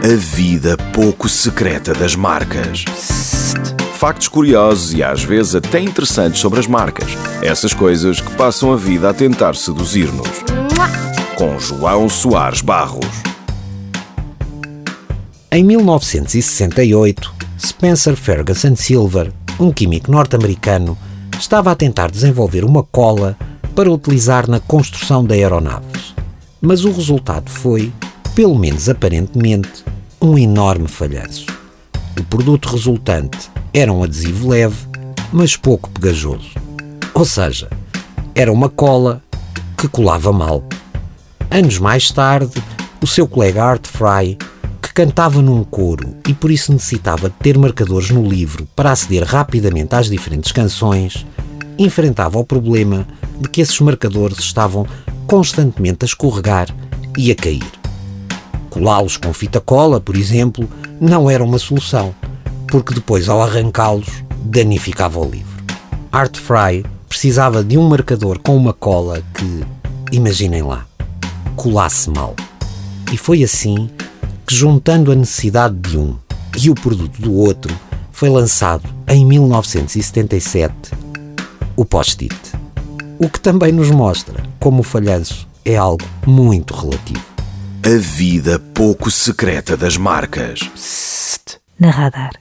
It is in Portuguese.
A vida pouco secreta das marcas. Factos curiosos e às vezes até interessantes sobre as marcas. Essas coisas que passam a vida a tentar seduzir-nos. Com João Soares Barros. Em 1968, Spencer Ferguson Silver, um químico norte-americano, estava a tentar desenvolver uma cola para utilizar na construção de aeronaves. Mas o resultado foi, pelo menos aparentemente, um enorme falhanço. O produto resultante era um adesivo leve, mas pouco pegajoso. Ou seja, era uma cola que colava mal. Anos mais tarde, o seu colega Art Fry, que cantava num coro e por isso necessitava de ter marcadores no livro para aceder rapidamente às diferentes canções, enfrentava o problema de que esses marcadores estavam constantemente a escorregar e a cair. Colá-los com fita cola, por exemplo, não era uma solução, porque depois, ao arrancá-los, danificava o livro. Art Fry precisava de um marcador com uma cola que, imaginem lá, colasse mal. E foi assim que, juntando a necessidade de um e o produto do outro, foi lançado em 1977 o post-it. O que também nos mostra como o falhanço é algo muito relativo. A vida pouco secreta das marcas. Na radar.